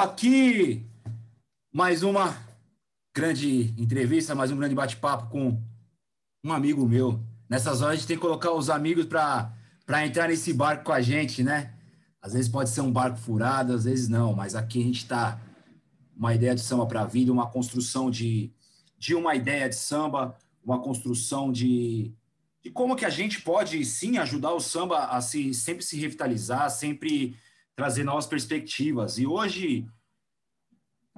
aqui mais uma grande entrevista, mais um grande bate-papo com um amigo meu. Nessas horas a gente tem que colocar os amigos para entrar nesse barco com a gente, né? Às vezes pode ser um barco furado, às vezes não, mas aqui a gente está uma ideia de samba para a vida, uma construção de, de uma ideia de samba, uma construção de, de como que a gente pode sim ajudar o samba a se, sempre se revitalizar, sempre trazer novas perspectivas. E hoje,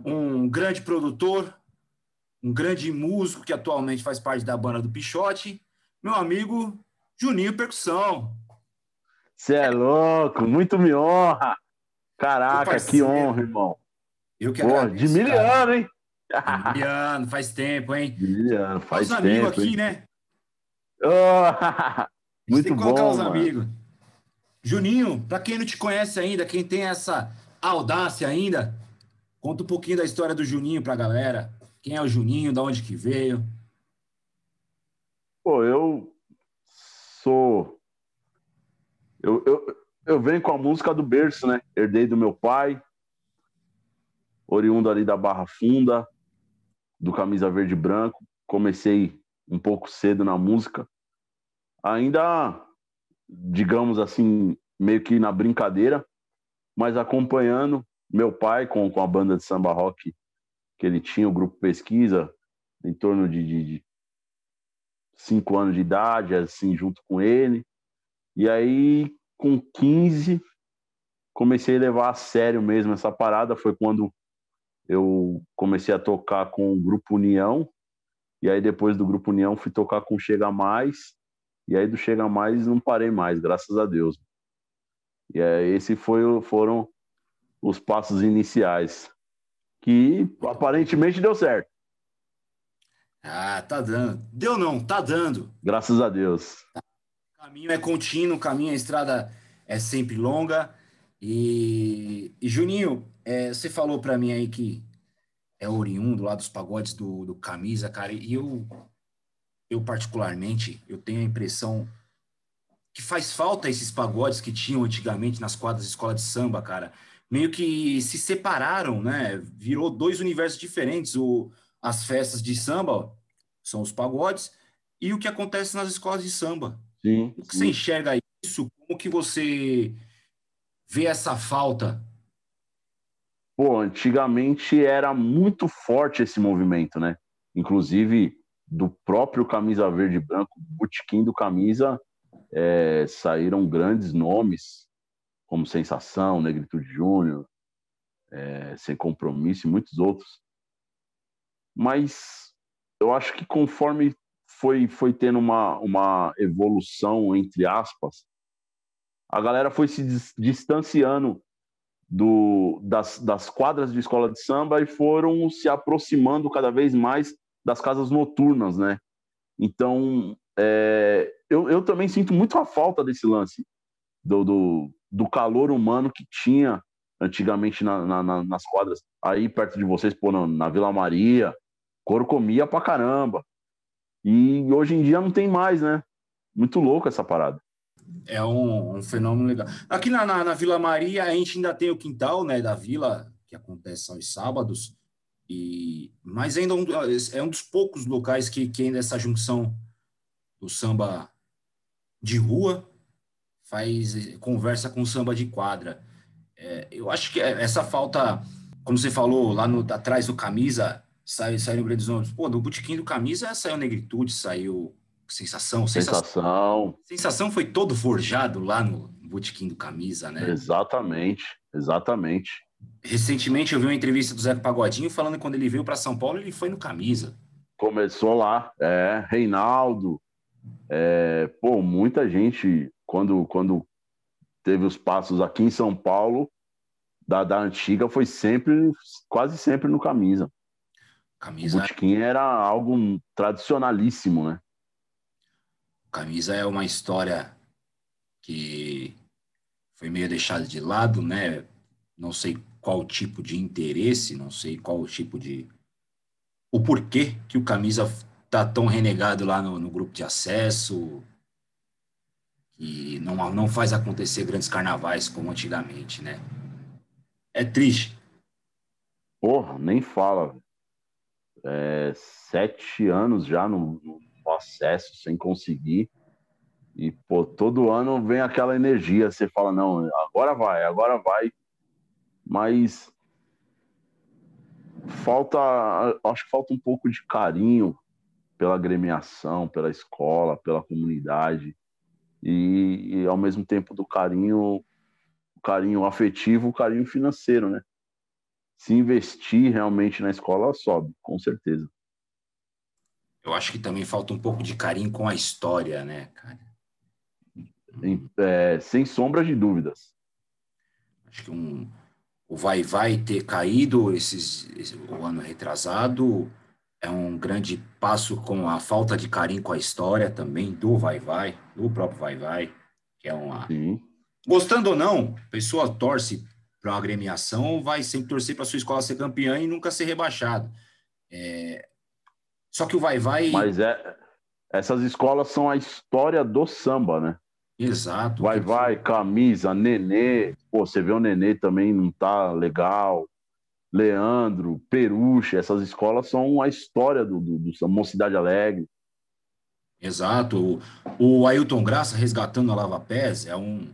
um grande produtor, um grande músico que atualmente faz parte da banda do Pichote, meu amigo Juninho Percussão. Você é louco, muito me honra. Caraca, que honra, irmão. Eu que Pô, agradeço, De miliano, hein? Miliano, faz tempo, hein? Miliano, faz os tempo. amigos aqui, hein? né? Oh, muito tem que colocar bom, os amigos. Juninho, para quem não te conhece ainda, quem tem essa audácia ainda, conta um pouquinho da história do Juninho para a galera. Quem é o Juninho, da onde que veio? Pô, eu sou. Eu, eu, eu venho com a música do berço, né? Herdei do meu pai, oriundo ali da Barra Funda, do Camisa Verde e Branco. Comecei um pouco cedo na música. Ainda digamos assim, meio que na brincadeira, mas acompanhando meu pai com, com a banda de samba rock que ele tinha, o grupo Pesquisa, em torno de, de, de cinco anos de idade, assim, junto com ele. E aí, com 15, comecei a levar a sério mesmo essa parada. Foi quando eu comecei a tocar com o Grupo União. E aí, depois do Grupo União, fui tocar com Chega Mais. E aí do Chega Mais não parei mais, graças a Deus. E aí, esse foi, foram os passos iniciais, que aparentemente deu certo. Ah, tá dando. Deu não, tá dando. Graças a Deus. O caminho é contínuo, o caminho, a estrada é sempre longa. E, e Juninho, é, você falou para mim aí que é oriundo lá dos pagodes do, do Camisa, cara, e eu eu particularmente, eu tenho a impressão que faz falta esses pagodes que tinham antigamente nas quadras de escola de samba, cara. Meio que se separaram, né? Virou dois universos diferentes. O, as festas de samba são os pagodes e o que acontece nas escolas de samba. Sim, Como que você enxerga isso? Como que você vê essa falta? Pô, antigamente era muito forte esse movimento, né? Inclusive, do próprio Camisa Verde e Branco, botequim do Camisa, é, saíram grandes nomes, como Sensação, Negritude Júnior, é, Sem Compromisso e muitos outros. Mas eu acho que conforme foi, foi tendo uma, uma evolução, entre aspas, a galera foi se distanciando do, das, das quadras de escola de samba e foram se aproximando cada vez mais das casas noturnas, né? Então, é, eu, eu também sinto muito a falta desse lance, do, do, do calor humano que tinha antigamente na, na, nas quadras, aí perto de vocês, pô, na, na Vila Maria, couro comia pra caramba. E hoje em dia não tem mais, né? Muito louco essa parada. É um, um fenômeno legal. Aqui na, na, na, Vila Maria, a gente ainda tem o quintal né, da vila, que acontece aos sábados, e, mas ainda um, é um dos poucos locais que, que ainda essa junção do samba de rua faz conversa com samba de quadra. É, eu acho que essa falta, como você falou, lá no, atrás do camisa, sai, saíram grandes nomes. Pô, no botequim do camisa saiu Negritude, saiu Sensação. Sensação. Sensação foi todo forjado lá no botequim do camisa, né? Exatamente, exatamente. Recentemente eu vi uma entrevista do Zé Pagodinho falando que quando ele veio para São Paulo ele foi no camisa. Começou lá, é, Reinaldo, é, pô, muita gente quando, quando teve os passos aqui em São Paulo da, da antiga foi sempre, quase sempre no camisa. Camisa. O botequim era algo tradicionalíssimo, né? Camisa é uma história que foi meio deixada de lado, né? Não sei qual tipo de interesse, não sei qual tipo de. O porquê que o camisa tá tão renegado lá no, no grupo de acesso, que não, não faz acontecer grandes carnavais como antigamente, né? É triste. Porra, nem fala. É, sete anos já no, no acesso, sem conseguir. E, pô, todo ano vem aquela energia. Você fala, não, agora vai, agora vai. Mas falta, acho que falta um pouco de carinho pela agremiação, pela escola, pela comunidade. E, e ao mesmo tempo do carinho, carinho afetivo, o carinho financeiro, né? Se investir realmente na escola, sobe, com certeza. Eu acho que também falta um pouco de carinho com a história, né, cara? É, sem sombra de dúvidas. Acho que um, o Vai Vai ter caído esses, esse, o ano retrasado é um grande passo com a falta de carinho com a história também do Vai Vai, do próprio Vai Vai, que é uma. Sim. Gostando ou não, a pessoa torce para uma agremiação, vai sempre torcer para sua escola ser campeã e nunca ser rebaixado. É... Só que o Vai Vai. Mas é, essas escolas são a história do samba, né? Exato. Vai, vai, camisa, Nenê. Pô, você vê o Nenê também não tá legal. Leandro, Peruche, essas escolas são a história do, do, do Mocidade Alegre. Exato. O, o Ailton Graça resgatando a Lava Pés é um.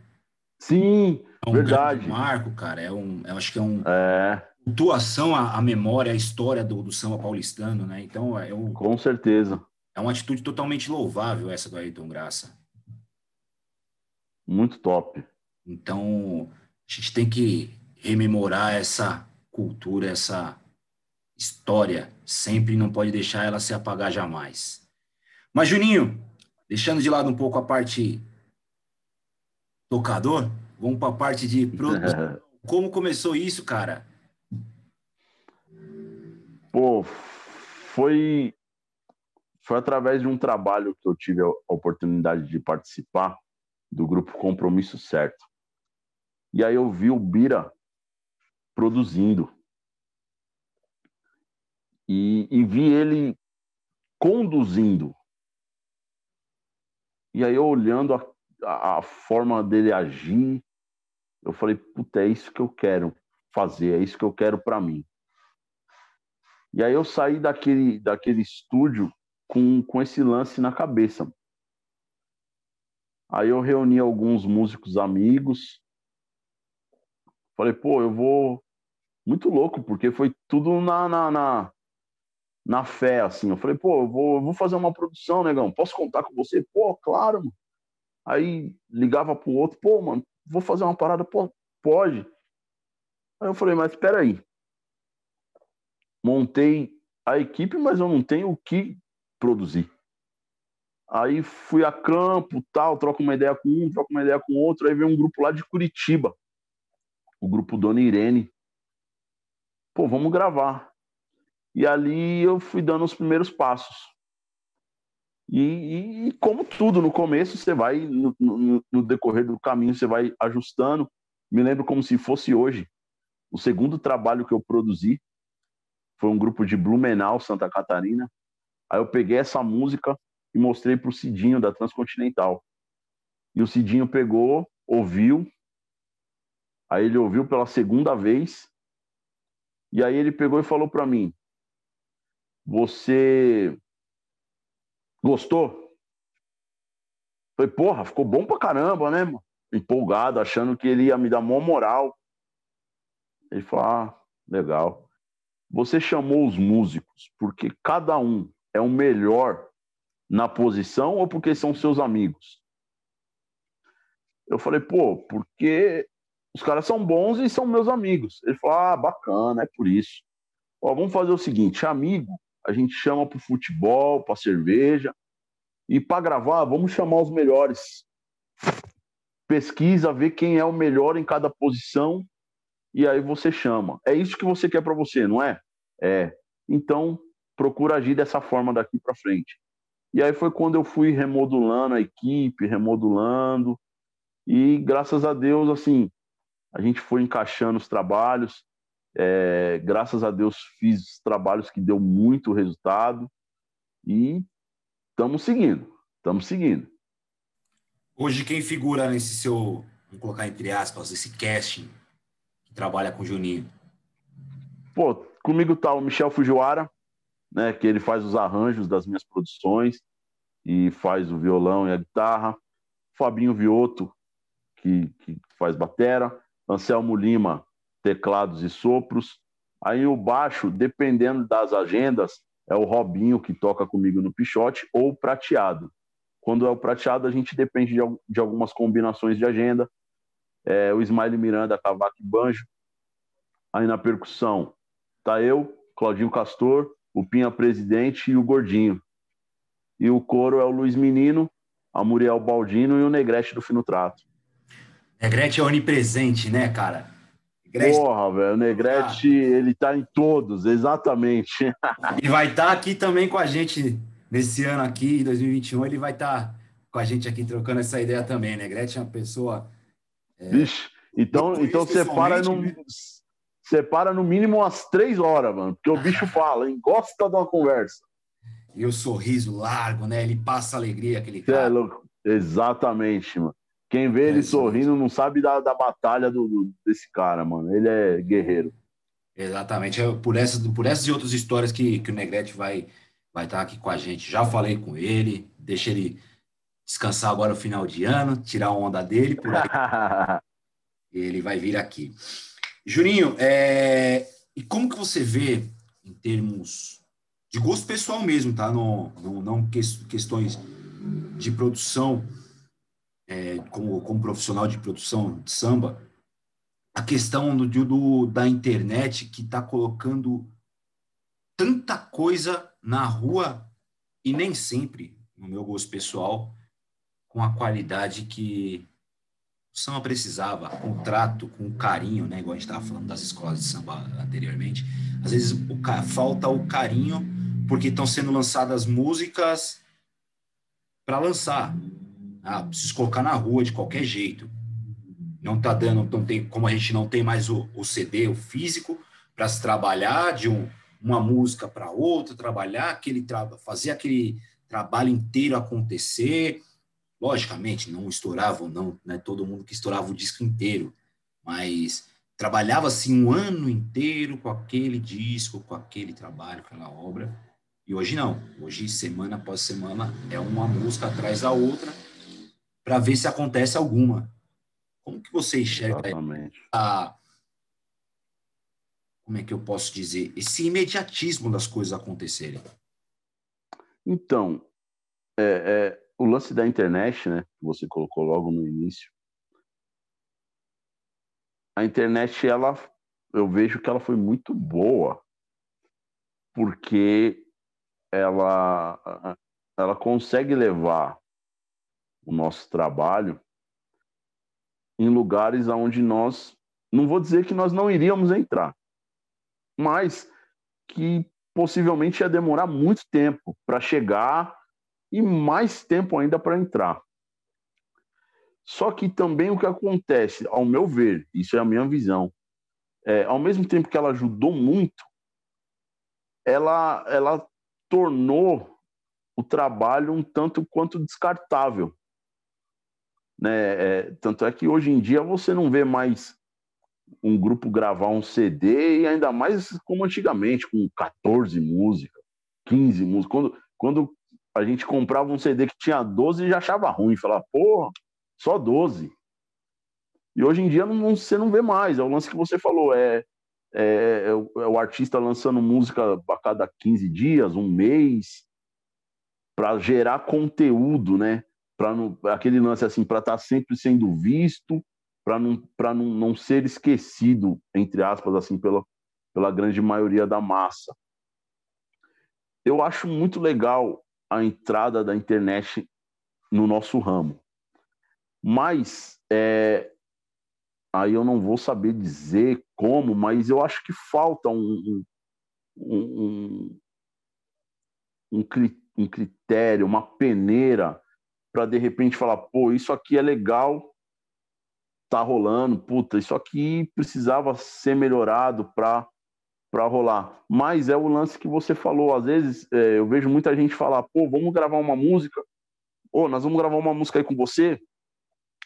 Sim, é um verdade. marco, cara. É um, eu acho que é um. É. Atuação à, à memória, à história do, do samba paulistano, né? Então, é um, Com certeza. É uma atitude totalmente louvável essa do Ailton Graça. Muito top. Então, a gente tem que rememorar essa cultura, essa história. Sempre não pode deixar ela se apagar jamais. Mas, Juninho, deixando de lado um pouco a parte tocador, vamos para a parte de produção. Como começou isso, cara? Pô, foi foi através de um trabalho que eu tive a oportunidade de participar do grupo Compromisso Certo. E aí eu vi o Bira produzindo. E, e vi ele conduzindo. E aí eu olhando a, a, forma dele agir, eu falei, puta, é isso que eu quero fazer, é isso que eu quero para mim. E aí eu saí daquele, daquele estúdio com, com esse lance na cabeça. Aí eu reuni alguns músicos amigos. Falei, pô, eu vou. Muito louco, porque foi tudo na, na, na, na fé, assim. Eu falei, pô, eu vou, eu vou fazer uma produção, negão. Posso contar com você? Pô, claro, mano. Aí ligava pro outro, pô, mano, vou fazer uma parada, pô, pode. Aí eu falei, mas espera aí. Montei a equipe, mas eu não tenho o que produzir. Aí fui a campo, tal, troco uma ideia com um, troco uma ideia com outro, aí veio um grupo lá de Curitiba, o grupo Dona Irene. Pô, vamos gravar. E ali eu fui dando os primeiros passos. E, e como tudo, no começo você vai, no, no, no decorrer do caminho, você vai ajustando. Me lembro como se fosse hoje. O segundo trabalho que eu produzi foi um grupo de Blumenau, Santa Catarina. Aí eu peguei essa música, e mostrei para o Cidinho da Transcontinental. E o Cidinho pegou, ouviu, aí ele ouviu pela segunda vez, e aí ele pegou e falou para mim: Você gostou? Falei, porra, ficou bom pra caramba, né, mano? Empolgado, achando que ele ia me dar maior moral. Ele falou: Ah, legal. Você chamou os músicos porque cada um é o melhor na posição ou porque são seus amigos? Eu falei, pô, porque os caras são bons e são meus amigos. Ele falou, ah, bacana, é por isso. Ó, vamos fazer o seguinte, amigo, a gente chama para futebol, para cerveja, e para gravar, vamos chamar os melhores. Pesquisa, vê quem é o melhor em cada posição, e aí você chama. É isso que você quer para você, não é? É. Então, procura agir dessa forma daqui para frente. E aí foi quando eu fui remodulando a equipe, remodulando, e graças a Deus, assim, a gente foi encaixando os trabalhos. É, graças a Deus fiz trabalhos que deu muito resultado e estamos seguindo, estamos seguindo. Hoje quem figura nesse seu, vamos colocar entre aspas, esse casting que trabalha com o Juninho? Pô, comigo tá o Michel Fujiwara, né, que ele faz os arranjos das minhas produções e faz o violão e a guitarra. Fabinho Vioto, que, que faz batera. Anselmo Lima, teclados e sopros. Aí o baixo, dependendo das agendas, é o Robinho que toca comigo no pichote ou o prateado. Quando é o prateado, a gente depende de, de algumas combinações de agenda. É, o Smiley Miranda, cavaco e banjo. Aí na percussão, tá eu, Claudinho Castor, o Pinha Presidente e o Gordinho. E o coro é o Luiz Menino, a Muriel Baldino e o Negrete do Fino Trato. Negrete é onipresente, né, cara? Negrete... Porra, velho, o Negrete, ah. ele tá em todos, exatamente. e vai estar tá aqui também com a gente nesse ano aqui, 2021, ele vai estar tá com a gente aqui trocando essa ideia também. Negrete é uma pessoa... É... Vixe, então, então separa no, né? separa no mínimo umas três horas, mano, porque o bicho fala, hein? Gosta de uma conversa. E o sorriso largo, né? Ele passa alegria, aquele é cara. É louco. Exatamente, mano. Quem vê é ele sorrindo não sabe da, da batalha do, do, desse cara, mano. Ele é guerreiro. Exatamente. É por essas, por essas e outras histórias que, que o Negrete vai vai estar aqui com a gente. Já falei com ele, deixa ele descansar agora no final de ano, tirar a onda dele por aí. ele vai vir aqui. Juninho, é... e como que você vê em termos de gosto pessoal mesmo, tá? No, no não questões de produção, é, como, como profissional de produção de samba, a questão do, do da internet que está colocando tanta coisa na rua e nem sempre, no meu gosto pessoal, com a qualidade que o samba precisava, com o trato, com o carinho, né? Igual a gente estava falando das escolas de samba anteriormente. Às vezes o, falta o carinho porque estão sendo lançadas músicas para lançar. Ah, preciso colocar na rua de qualquer jeito. Não tá dando, não tem, como a gente não tem mais o, o CD, o físico, para se trabalhar de um, uma música para outra, trabalhar aquele fazer aquele trabalho inteiro acontecer. Logicamente, não estourava, não, né, todo mundo que estourava o disco inteiro, mas trabalhava assim um ano inteiro com aquele disco, com aquele trabalho, com aquela obra. E hoje não. Hoje, semana após semana, é uma música atrás da outra para ver se acontece alguma. Como que você enxerga a, como é que eu posso dizer, esse imediatismo das coisas acontecerem? Então, é, é, o lance da internet, né, que você colocou logo no início, a internet, ela, eu vejo que ela foi muito boa, porque ela, ela consegue levar o nosso trabalho em lugares onde nós, não vou dizer que nós não iríamos entrar, mas que possivelmente ia demorar muito tempo para chegar e mais tempo ainda para entrar. Só que também o que acontece, ao meu ver, isso é a minha visão, é, ao mesmo tempo que ela ajudou muito, ela, ela tornou o trabalho um tanto quanto descartável. Né? É, tanto é que hoje em dia você não vê mais um grupo gravar um CD, e ainda mais como antigamente, com 14 músicas, 15 músicas. Quando, quando a gente comprava um CD que tinha 12 e já achava ruim, falava, porra, só 12. E hoje em dia não, você não vê mais, é o lance que você falou, é, é, é, o, é o artista lançando música a cada 15 dias, um mês, para gerar conteúdo, né? Para aquele lance assim, para estar tá sempre sendo visto, para não, não, não ser esquecido, entre aspas, assim, pela, pela grande maioria da massa. Eu acho muito legal a entrada da internet no nosso ramo, mas é, aí eu não vou saber dizer como, mas eu acho que falta um, um, um, um critério, uma peneira para de repente falar, pô, isso aqui é legal, tá rolando, puta, isso aqui precisava ser melhorado para para rolar. Mas é o lance que você falou, às vezes é, eu vejo muita gente falar, pô, vamos gravar uma música, ou nós vamos gravar uma música aí com você,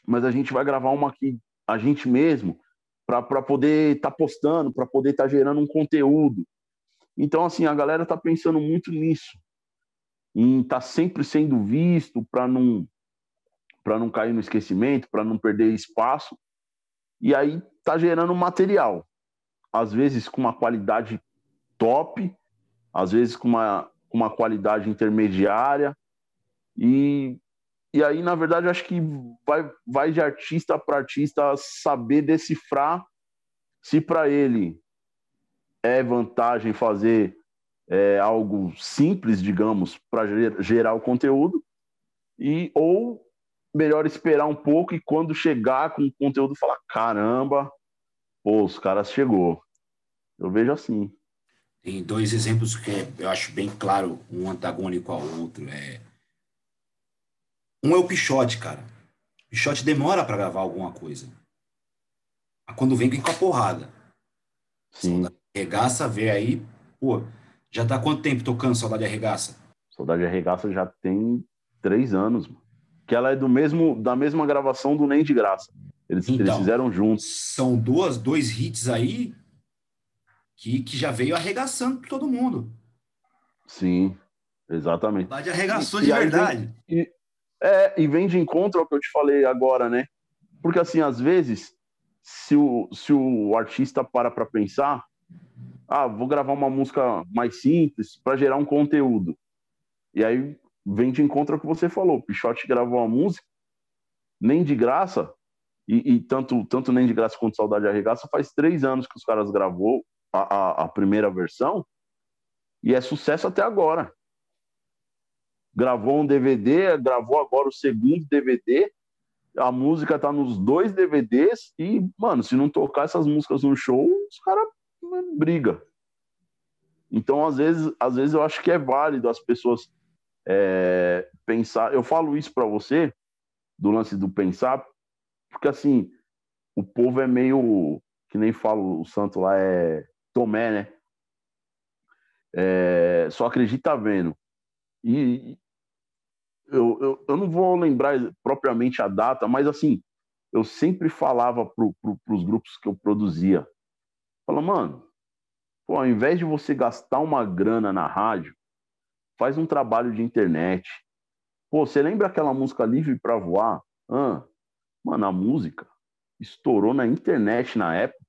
mas a gente vai gravar uma aqui a gente mesmo para poder estar tá postando, para poder estar tá gerando um conteúdo. Então, assim, a galera tá pensando muito nisso, em estar tá sempre sendo visto para não para não cair no esquecimento, para não perder espaço. E aí tá gerando material, às vezes com uma qualidade top, às vezes com uma, uma qualidade intermediária. E, e aí, na verdade, acho que vai, vai de artista para artista saber decifrar se para ele é vantagem fazer é, algo simples, digamos, para gerar o conteúdo, e ou melhor esperar um pouco e quando chegar com o conteúdo falar caramba, pô, os caras chegou. Eu vejo assim. Tem dois exemplos que eu acho bem claro, um antagônico ao outro. É... Um é o Pichote, cara. O Pichote demora para gravar alguma coisa. Mas quando vem, vem com a porrada. Sim. Arregaça, vê aí, pô, já tá quanto tempo tocando Saudade Arregaça? Saudade Arregaça já tem três anos, mano. Que ela é do mesmo, da mesma gravação do Nem de Graça. Eles, então, eles fizeram juntos. São duas, dois hits aí que, que já veio arregaçando todo mundo. Sim, exatamente. Saudade arregaçou e, de e verdade. Vem, e, é, e vem de encontro ao que eu te falei agora, né? Porque assim, às vezes, se o, se o artista para para pensar, ah, vou gravar uma música mais simples para gerar um conteúdo. E aí vem de encontro ao que você falou. O Pichote gravou uma música, nem de graça, e, e, tanto, tanto nem de graça quanto Saudade Arregaça, faz três anos que os caras gravou a, a, a primeira versão, e é sucesso até agora. Gravou um DVD, gravou agora o segundo DVD, a música tá nos dois DVDs, e, mano, se não tocar essas músicas no show, os caras briga. Então, às vezes, às vezes eu acho que é válido as pessoas é, pensar. Eu falo isso para você do lance do pensar, porque assim o povo é meio que nem falo o santo lá é Tomé, né? É, só acredita vendo. E eu, eu, eu não vou lembrar propriamente a data, mas assim, eu sempre falava para pro, os grupos que eu produzia Fala, mano, pô, ao invés de você gastar uma grana na rádio, faz um trabalho de internet. Pô, você lembra aquela música Livre para Voar? Mano, a música estourou na internet na época.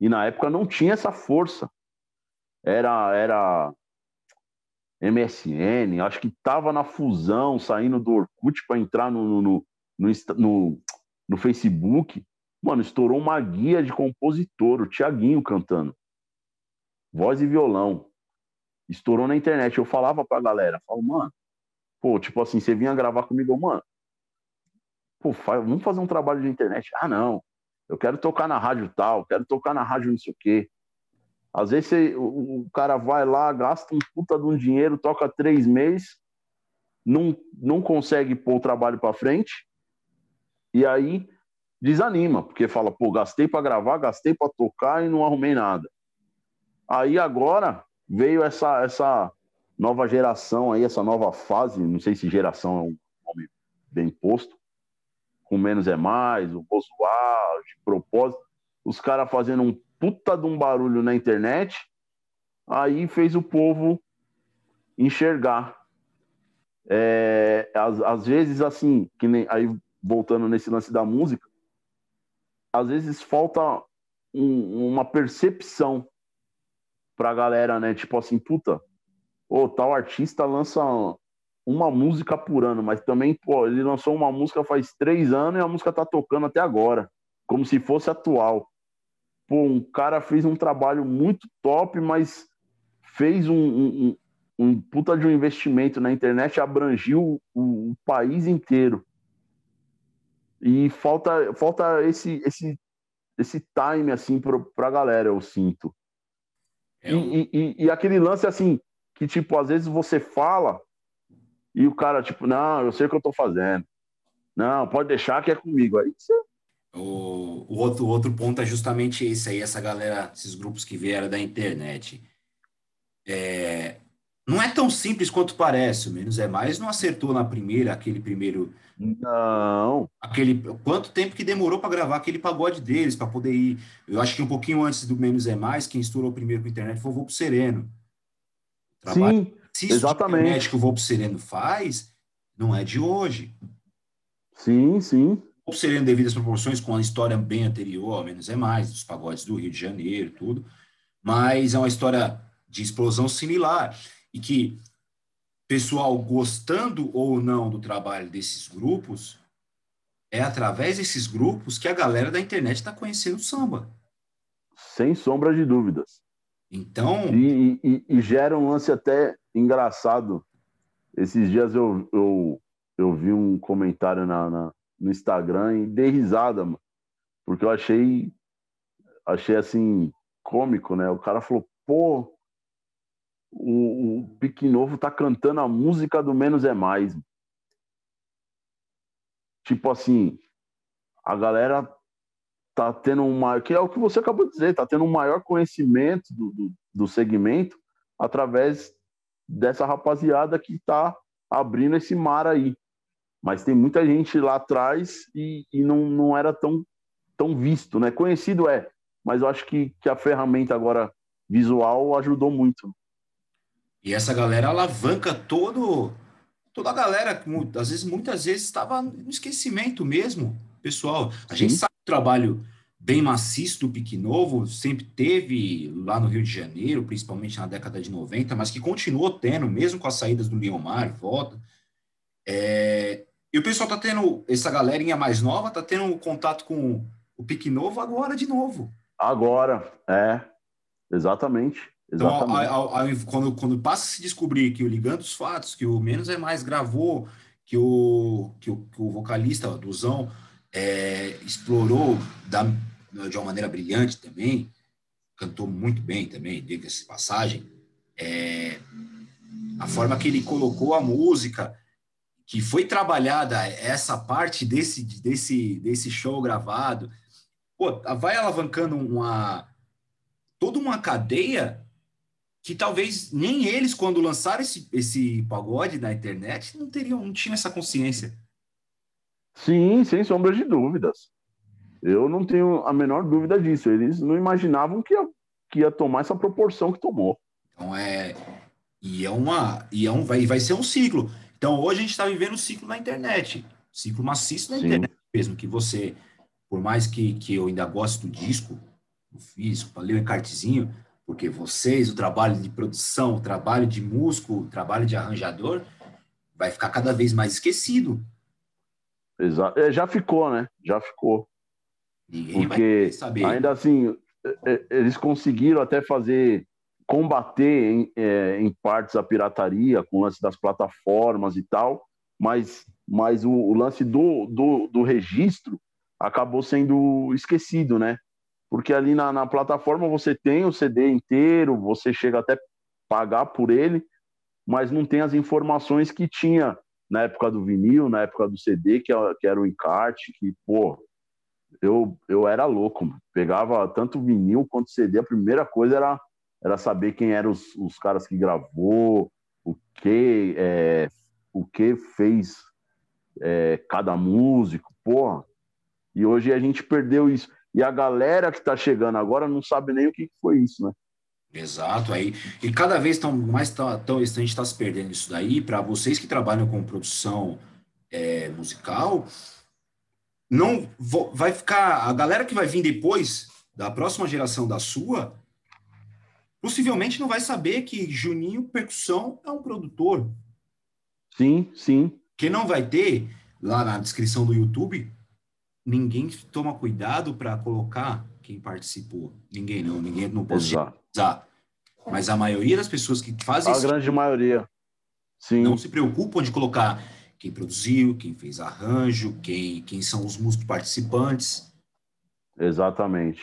E na época não tinha essa força. Era, era MSN, acho que tava na fusão, saindo do Orkut para entrar no, no, no, no, no Facebook. Mano, estourou uma guia de compositor, o Tiaguinho cantando. Voz e violão. Estourou na internet. Eu falava pra galera, falo, mano, pô, tipo assim, você vinha gravar comigo, mano, pô, vamos fazer um trabalho de internet. Ah, não, eu quero tocar na rádio tal, quero tocar na rádio não sei o quê. Às vezes você, o, o, cara vai lá, gasta um puta de um dinheiro, toca três meses, não, não consegue pôr o trabalho para frente, e aí desanima, porque fala, pô, gastei para gravar, gastei para tocar e não arrumei nada. Aí agora veio essa essa nova geração aí, essa nova fase, não sei se geração é um nome bem posto, com menos é mais, o vou de propósito, os caras fazendo um puta de um barulho na internet, aí fez o povo enxergar. É, às, às vezes, assim, que nem aí voltando nesse lance da música, às vezes falta um, uma percepção pra galera, né? Tipo assim, puta, o tal artista lança uma música por ano, mas também, pô, ele lançou uma música faz três anos e a música tá tocando até agora, como se fosse atual. Pô, um cara fez um trabalho muito top, mas fez um, um, um puta de um investimento na internet, abrangiu o, o país inteiro. E falta, falta esse, esse, esse time, assim, pra, pra galera, eu sinto. É um... e, e, e, aquele lance, assim, que, tipo, às vezes você fala e o cara, tipo, não, eu sei o que eu tô fazendo. Não, pode deixar que é comigo. Aí você... O, o outro, o outro ponto é justamente esse aí, essa galera, esses grupos que vieram da internet. É, não é tão simples quanto parece, menos é mais, não acertou na primeira, aquele primeiro. Não. Aquele, quanto tempo que demorou para gravar aquele pagode deles, para poder ir. Eu acho que um pouquinho antes do Menos é Mais, quem estourou primeiro com a internet foi o Voo Sereno. Sim, exatamente. o Volpo Sereno faz não é de hoje. Sim, sim. O Sereno, devido às proporções, com a história bem anterior, ao menos é mais, dos pagodes do Rio de Janeiro, tudo. Mas é uma história de explosão similar. E que, pessoal, gostando ou não do trabalho desses grupos, é através desses grupos que a galera da internet está conhecendo o samba. Sem sombra de dúvidas. Então. E, e, e, gera um lance até engraçado. Esses dias eu, eu, eu vi um comentário na, na no Instagram e dei risada, mano. Porque eu achei. Achei assim, cômico, né? O cara falou, pô, o, o Pique Novo tá cantando a música do Menos é Mais. Tipo assim, a galera tá tendo um maior, que é o que você acabou de dizer, tá tendo um maior conhecimento do, do, do segmento através dessa rapaziada que tá abrindo esse mar aí. Mas tem muita gente lá atrás e, e não, não era tão, tão visto, né? Conhecido é, mas eu acho que, que a ferramenta agora visual ajudou muito. E essa galera alavanca todo toda a galera, às vezes, muitas vezes estava no esquecimento mesmo, pessoal. A Sim. gente sabe o trabalho bem maciço do Pique Novo, sempre teve lá no Rio de Janeiro, principalmente na década de 90, mas que continuou tendo, mesmo com as saídas do Leomar, volta. É... E o pessoal tá tendo, essa galerinha mais nova, tá tendo contato com o Pique Novo agora de novo. Agora, é, exatamente. Então, ao, ao, ao, quando, quando passa a se descobrir que o Ligando os Fatos, que o Menos é Mais gravou, que o, que o, que o vocalista, Duzão, é, explorou da, de uma maneira brilhante também, cantou muito bem também, diga-se passagem, é, a forma que ele colocou a música, que foi trabalhada essa parte desse, desse, desse show gravado, pô, vai alavancando uma toda uma cadeia que talvez nem eles, quando lançaram esse, esse pagode na internet, não teriam, não tinham essa consciência. Sim, sem sombra de dúvidas. Eu não tenho a menor dúvida disso. Eles não imaginavam que ia, que ia tomar essa proporção que tomou. Então é. E é uma. E é um, vai, vai ser um ciclo. Então hoje a gente está vivendo um ciclo na internet. Ciclo maciço na Sim. internet mesmo. Que você, por mais que, que eu ainda goste do disco, do físico, falei o encartezinho, porque vocês, o trabalho de produção, o trabalho de músico, o trabalho de arranjador, vai ficar cada vez mais esquecido. Exato. É, já ficou, né? Já ficou. Ninguém Porque saber. ainda assim, é, é, eles conseguiram até fazer combater em, é, em, partes a pirataria com o lance das plataformas e tal, mas, mas o, o lance do, do, do registro acabou sendo esquecido, né? Porque ali na, na plataforma você tem o CD inteiro, você chega até pagar por ele, mas não tem as informações que tinha na época do vinil, na época do CD, que, que era o encarte, que, pô, eu, eu era louco, mano. pegava tanto vinil quanto CD, a primeira coisa era, era saber quem eram os, os caras que gravou, o que, é, o que fez é, cada músico, porra. E hoje a gente perdeu isso. E a galera que está chegando agora não sabe nem o que foi isso, né? Exato, aí e cada vez tão mais tão, tão a gente está se perdendo isso daí para vocês que trabalham com produção é, musical, não vai ficar a galera que vai vir depois da próxima geração da sua, possivelmente não vai saber que Juninho Percussão é um produtor. Sim, sim. Que não vai ter lá na descrição do YouTube ninguém toma cuidado para colocar quem participou. Ninguém não, ninguém não pode usar. Mas a maioria das pessoas que fazem a isso, grande maioria sim. não se preocupam de colocar quem produziu, quem fez arranjo, quem, quem são os músicos participantes. Exatamente.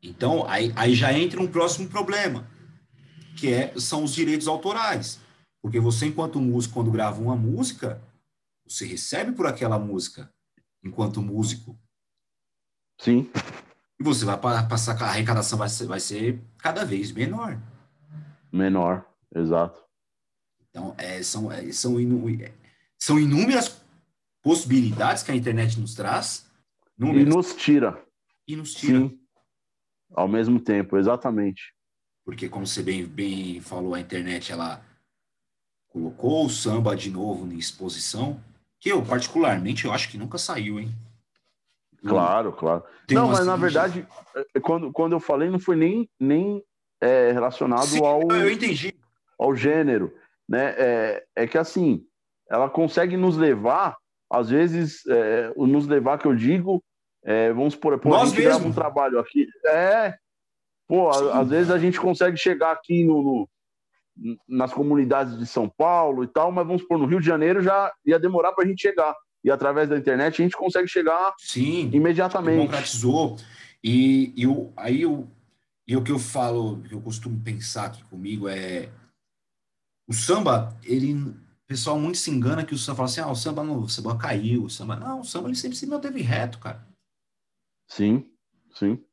Então, aí, aí já entra um próximo problema, que é, são os direitos autorais. Porque você, enquanto músico, quando grava uma música, você recebe por aquela música enquanto músico. Sim. E você vai passar, a arrecadação vai ser, vai ser cada vez menor. Menor, exato. Então, é, são, é, são, inu, é, são inúmeras possibilidades que a internet nos traz. Números, e nos tira. E nos tira. Sim. Ao mesmo tempo, exatamente. porque como você bem, bem falou, a internet ela colocou o samba de novo em exposição, que eu particularmente eu acho que nunca saiu, hein? Claro, claro. Não, mas na verdade, é, quando, quando eu falei, não foi nem, nem é, relacionado Sim, ao, eu entendi. ao gênero. Né? É, é que assim, ela consegue nos levar, às vezes, é, nos levar, que eu digo, é, vamos supor, pô, Nós a gente mesmo. um trabalho aqui. É, pô, às vezes a gente consegue chegar aqui no, no, nas comunidades de São Paulo e tal, mas vamos supor, no Rio de Janeiro já ia demorar para a gente chegar e através da internet a gente consegue chegar Sim, imediatamente. Democratizou. E, e o, aí eu, e o que eu falo, que eu costumo pensar aqui comigo é o samba, ele o pessoal muito se engana que o samba fala assim, ah, o samba não, o samba caiu, o samba não, o samba ele sempre se manteve reto, cara. Sim, sim.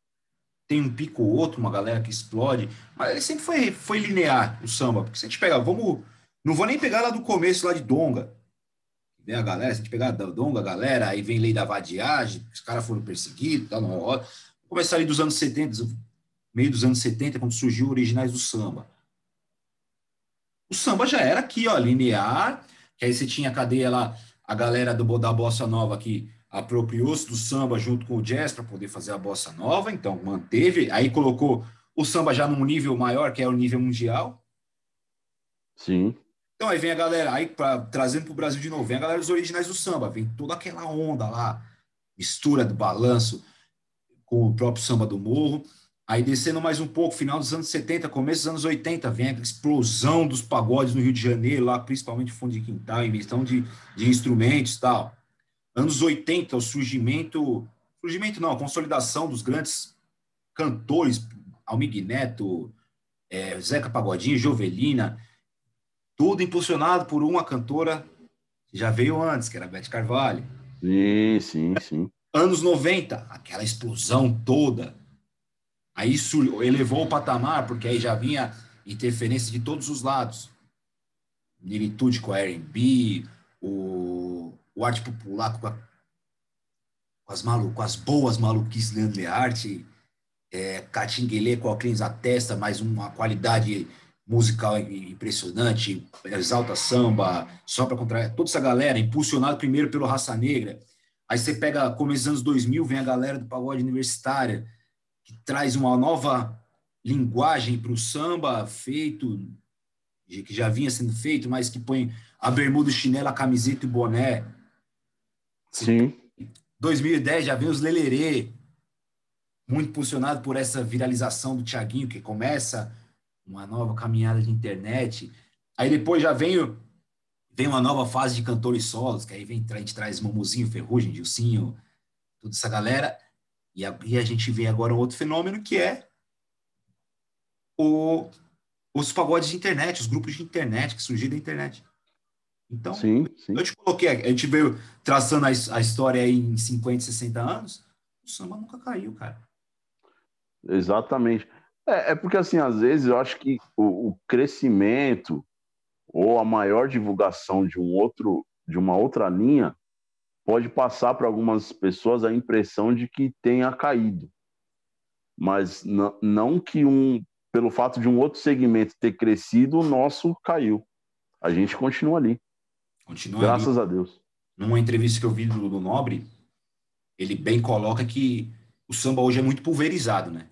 Tem um pico ou outro, uma galera que explode, mas ele sempre foi, foi linear, o samba. Porque se a gente pegar, vamos, não vou nem pegar lá do começo, lá de Donga, Vem a galera, se a gente pegar a Donga, a galera, aí vem lei da vadiagem, os caras foram perseguidos, tá, não, Vamos começar ali dos anos 70, meio dos anos 70, quando surgiu originais do samba. O samba já era aqui, ó, linear, que aí você tinha a cadeia lá, a galera do, da Bossa Nova que apropriou-se do samba junto com o jazz para poder fazer a Bossa Nova, então manteve, aí colocou o samba já num nível maior, que é o nível mundial. Sim. Então aí vem a galera, aí pra, trazendo para o Brasil de novo, vem a galera dos originais do samba, vem toda aquela onda lá, mistura do balanço com o próprio samba do morro. Aí descendo mais um pouco, final dos anos 70, começo dos anos 80, vem a explosão dos pagodes no Rio de Janeiro, lá principalmente fundo de quintal, invenção de, de instrumentos e tal. Anos 80, o surgimento, surgimento não, a consolidação dos grandes cantores, Almig Neto, é, Zeca Pagodinho, Jovelina, tudo impulsionado por uma cantora que já veio antes, que era Beth Carvalho. Sim, sim, sim. Anos 90, aquela explosão toda. Aí isso elevou o patamar, porque aí já vinha interferência de todos os lados. Militude com a R&B, o, o arte popular com, a, com, as malu, com as boas maluquices Leandro Learte, é, Catinguelê com a testa, mais uma qualidade musical impressionante, exalta samba, só para contrair, toda essa galera, impulsionado primeiro pelo Raça Negra. Aí você pega, começo dos anos 2000, vem a galera do pagode universitária, que traz uma nova linguagem para o samba feito, que já vinha sendo feito, mas que põe a bermuda, o chinelo, a camiseta e o boné. Sim. 2010 já vem os Lelerê, muito impulsionado por essa viralização do Tiaguinho, que começa uma nova caminhada de internet. Aí depois já vem, vem uma nova fase de cantores solos, que aí vem, a gente traz Mamuzinho, Ferrugem, Dilcinho, toda essa galera. E a, e a gente vê agora um outro fenômeno que é o, os pagodes de internet, os grupos de internet que surgiram da internet. Então, sim, sim. eu te coloquei, a gente veio traçando a, a história aí em 50, 60 anos, o samba nunca caiu, cara. Exatamente. É, é, porque, assim, às vezes eu acho que o, o, crescimento ou a maior divulgação de um outro, de uma outra linha pode passar para algumas pessoas a impressão de que tenha caído. Mas não que um, pelo fato de um outro segmento ter crescido, o nosso caiu. A gente continua ali. Continua Graças ali. a Deus. Numa entrevista que eu vi do, do Nobre, ele bem coloca que o samba hoje é muito pulverizado, né?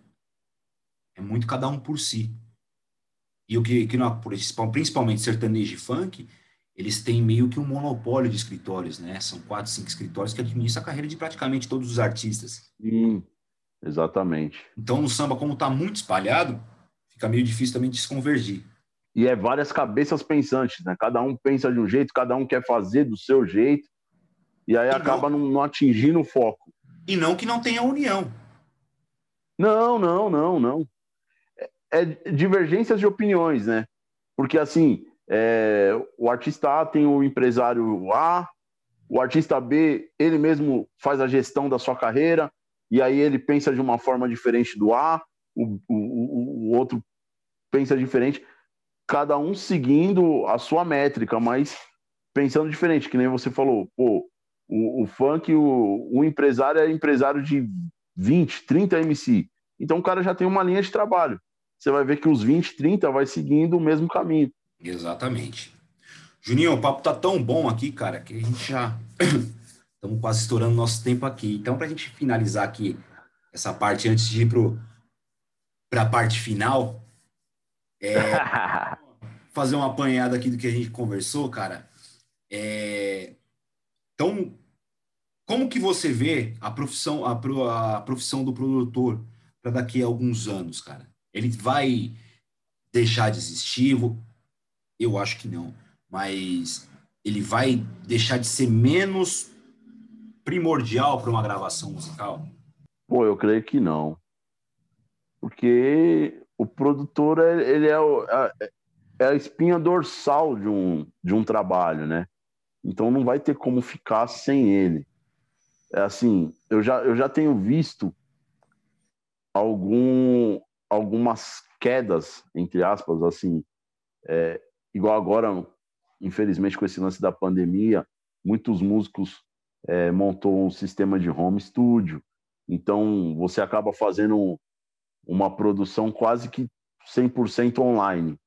É muito cada um por si. E o que, que não, principalmente sertanejo e funk, eles têm meio que um monopólio de escritórios, né? São quatro, cinco escritórios que administram a carreira de praticamente todos os artistas. Sim, exatamente. Então, no samba, como está muito espalhado, fica meio difícil também de se convergir. E é várias cabeças pensantes, né? Cada um pensa de um jeito, cada um quer fazer do seu jeito, e aí e acaba não, não atingindo o foco. E não que não tenha união. Não, não, não, não é divergências de opiniões, né? Porque assim, é, o artista A tem o empresário A, o artista B, ele mesmo faz a gestão da sua carreira, e aí ele pensa de uma forma diferente do A, o, o, o outro pensa diferente, cada um seguindo a sua métrica, mas pensando diferente, que nem você falou, pô, o, o funk, o, o empresário é empresário de 20, 30 MC, então o cara já tem uma linha de trabalho. você vai ver que os 20, 30 vai seguindo o mesmo caminho. Exatamente. Juninho, o papo tá tão bom aqui, cara, que a gente já estamos quase estourando nosso tempo aqui. Então, para a gente finalizar aqui essa parte antes de ir para a parte final, é, fazer uma apanhada aqui do que a gente conversou, cara. É, então, como que você vê a profissão, a, a profissão do produtor para daqui a alguns anos, cara? Ele vai deixar de existir? Eu acho que não, mas ele vai deixar de ser menos primordial para uma gravação musical? Pô, eu creio que não. Porque o produtor, ele é, o, é a espinha dorsal de um, de um trabalho, né? Então não vai ter como ficar sem ele. É assim, eu já, eu já tenho visto algum, algumas quedas, entre aspas, assim, é, igual agora, infelizmente, com esse lance da pandemia, muitos músicos é, montou um sistema de home studio. Então, você acaba fazendo uma produção quase que 100% online.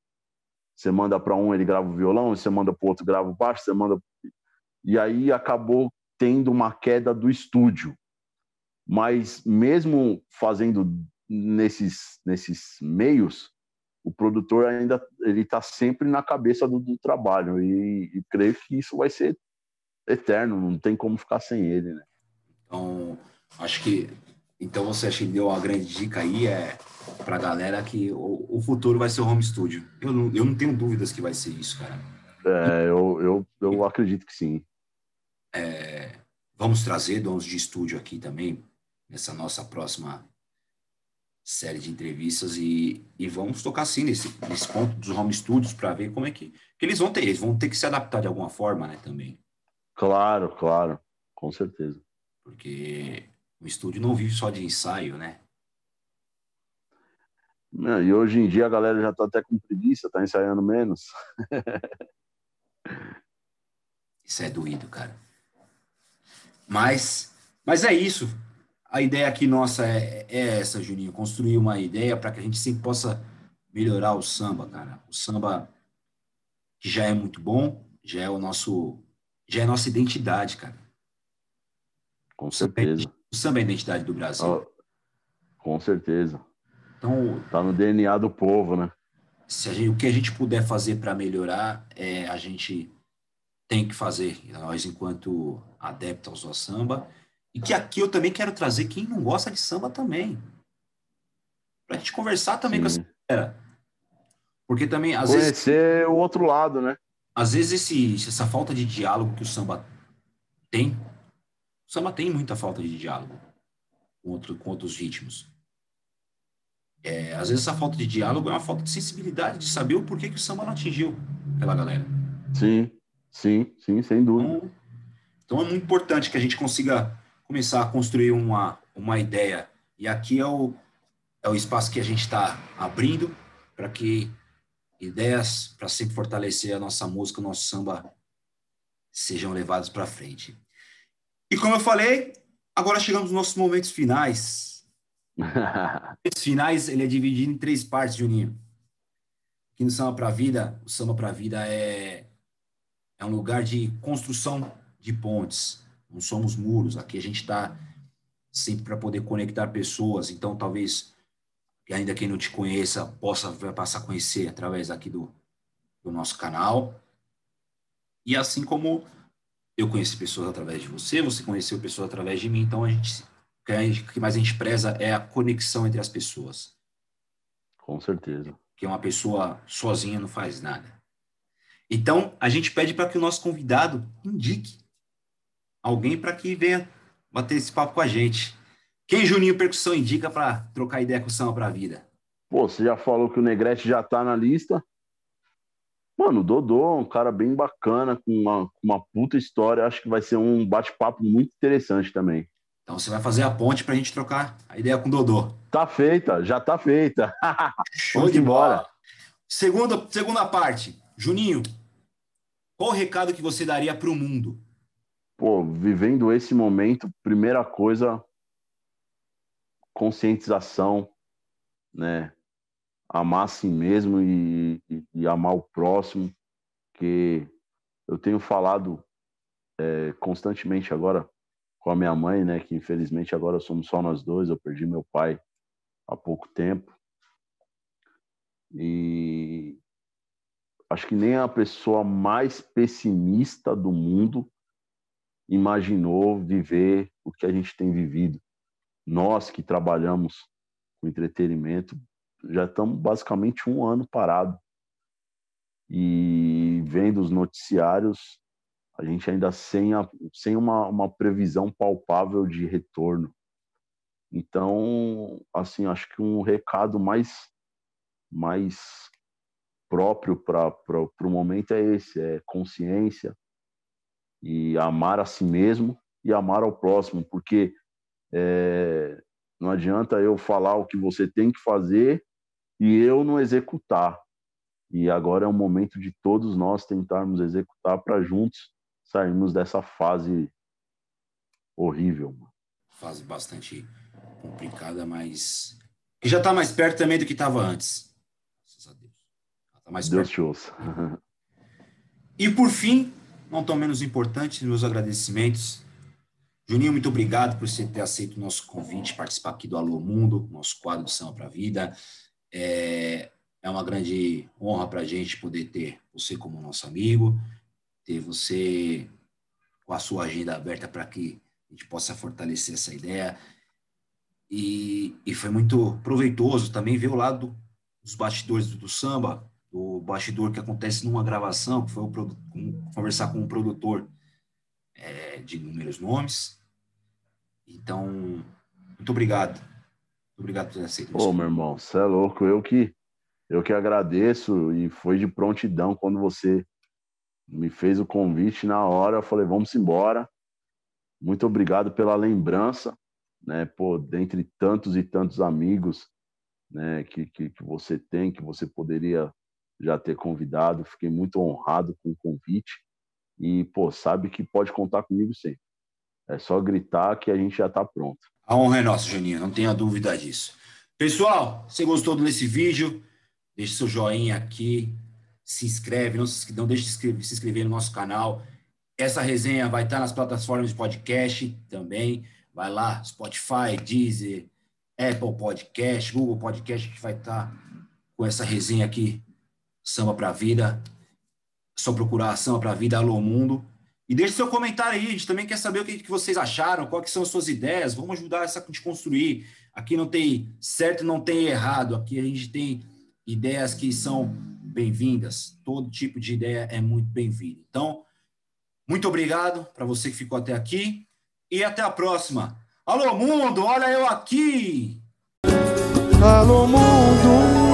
Você manda para um, ele grava o violão, você manda para o outro, grava o baixo, você manda. E aí acabou tendo uma queda do estúdio. Mas mesmo fazendo nesses, nesses meios, o produtor ainda ele está sempre na cabeça do, do trabalho e, e creio que isso vai ser eterno, não tem como ficar sem ele, né? Então, acho que então você acha que deu uma grande dica aí é para a galera que o, o, futuro vai ser o home studio. Eu não, eu não tenho dúvidas que vai ser isso, cara. É, eu, eu, eu acredito que sim. É, vamos trazer donos de estúdio aqui também nessa nossa próxima série de entrevistas e, e vamos tocar sim nesse, nesse ponto dos home studios para ver como é que, que eles vão ter. Eles vão ter que se adaptar de alguma forma, né, também. Claro, claro, com certeza. Porque o estúdio não vive só de ensaio, né? E hoje em dia a galera já tá até com preguiça, tá ensaiando menos. Isso é doído, cara. Mas, mas é isso. A ideia aqui nossa é, é essa, Juninho, construir uma ideia para que a gente sempre possa melhorar o samba, cara. O samba que já é muito bom, já é o nosso já é nossa identidade, cara. Com certeza. O samba é a identidade do Brasil. Com certeza. Então, tá no DNA do povo, né? Se gente, o que a gente puder fazer para melhorar, é, a gente tem que fazer. Nós, enquanto adeptos ao samba. E que aqui eu também quero trazer quem não gosta de samba também. Pra gente conversar também Sim. com essa galera. Porque também, às Conhecer vezes. Conhecer o outro lado, né? às vezes esse, essa falta de diálogo que o samba tem, o samba tem muita falta de diálogo com, outro, com outros ritmos. É, às vezes essa falta de diálogo é uma falta de sensibilidade, de saber o porquê que o samba não atingiu aquela galera. Sim, sim, sim, sem dúvida. Então, então é muito importante que a gente consiga começar a construir uma, uma ideia. E aqui é o, é o espaço que a gente está abrindo para que ideias para sempre fortalecer a nossa música, o nosso samba sejam levados para frente. E como eu falei, agora chegamos nos nossos momentos finais. momentos finais, ele é dividido em três partes, Juninho. Aqui no Samba para a Vida, o Samba para a Vida é, é um lugar de construção de pontes. Não somos muros. Aqui a gente está sempre para poder conectar pessoas. Então, talvez ainda quem não te conheça possa passar a conhecer através aqui do, do nosso canal. E assim como eu conheci pessoas através de você, você conheceu pessoas através de mim, então a gente, o que mais a gente preza é a conexão entre as pessoas. Com certeza. Que uma pessoa sozinha não faz nada. Então, a gente pede para que o nosso convidado indique alguém para que venha bater esse papo com a gente. Quem Juninho Percussão indica para trocar ideia com o Samba para a vida? Pô, você já falou que o Negrete já tá na lista. Mano, o Dodô é um cara bem bacana, com uma, uma puta história. Acho que vai ser um bate-papo muito interessante também. Então você vai fazer a ponte pra gente trocar a ideia com o Dodô. Tá feita, já tá feita. Show de bola. Segunda, segunda parte. Juninho, qual o recado que você daria para o mundo? Pô, vivendo esse momento, primeira coisa, conscientização, né? Amar a si mesmo e, e, e amar o próximo, que eu tenho falado é, constantemente agora com a minha mãe, né, que infelizmente agora somos só nós dois, eu perdi meu pai há pouco tempo. E acho que nem a pessoa mais pessimista do mundo imaginou viver o que a gente tem vivido. Nós que trabalhamos com entretenimento já estamos basicamente um ano parado e vendo os noticiários a gente ainda sem, a, sem uma, uma previsão palpável de retorno. Então, assim, acho que um recado mais, mais próprio para o momento é esse: é consciência e amar a si mesmo e amar ao próximo, porque é, não adianta eu falar o que você tem que fazer e eu não executar. E agora é o momento de todos nós tentarmos executar para juntos sairmos dessa fase horrível. Fase bastante complicada, mas que já está mais perto também do que estava antes. Graças a Deus. Tá mais Deus perto. te ouça. e por fim, não tão menos importante, meus agradecimentos. Juninho, muito obrigado por você ter aceito o nosso convite, participar aqui do Alô Mundo, nosso quadro de São para a Vida. É, é uma grande honra para a gente poder ter você como nosso amigo, ter você com a sua agenda aberta para que a gente possa fortalecer essa ideia. E, e foi muito proveitoso também ver o lado dos bastidores do, do samba, o bastidor que acontece numa gravação, que foi o, conversar com um produtor é, de inúmeros nomes. Então, muito obrigado. Obrigado por ter aceito. Ô, meu irmão, você é louco. Eu que, eu que agradeço e foi de prontidão quando você me fez o convite na hora. Eu falei, vamos embora. Muito obrigado pela lembrança né? Pô, dentre tantos e tantos amigos, né, que, que, que você tem, que você poderia já ter convidado, fiquei muito honrado com o convite e, pô, sabe que pode contar comigo sempre. É só gritar que a gente já está pronto. A honra é nossa, Juninho, não tenha dúvida disso. Pessoal, você gostou desse vídeo? Deixe seu joinha aqui, se inscreve, não, se, não deixe de se inscrever no nosso canal. Essa resenha vai estar nas plataformas de podcast também. Vai lá, Spotify, Deezer, Apple Podcast, Google Podcast, que vai estar com essa resenha aqui, Samba para a Vida. Só procurar Samba para a Vida, Alô Mundo. E deixe seu comentário aí, a gente também quer saber o que, que vocês acharam, quais são as suas ideias, vamos ajudar essa a construir. Aqui não tem certo, não tem errado, aqui a gente tem ideias que são bem-vindas. Todo tipo de ideia é muito bem-vindo. Então, muito obrigado para você que ficou até aqui e até a próxima. Alô, mundo, olha eu aqui! Alô, mundo!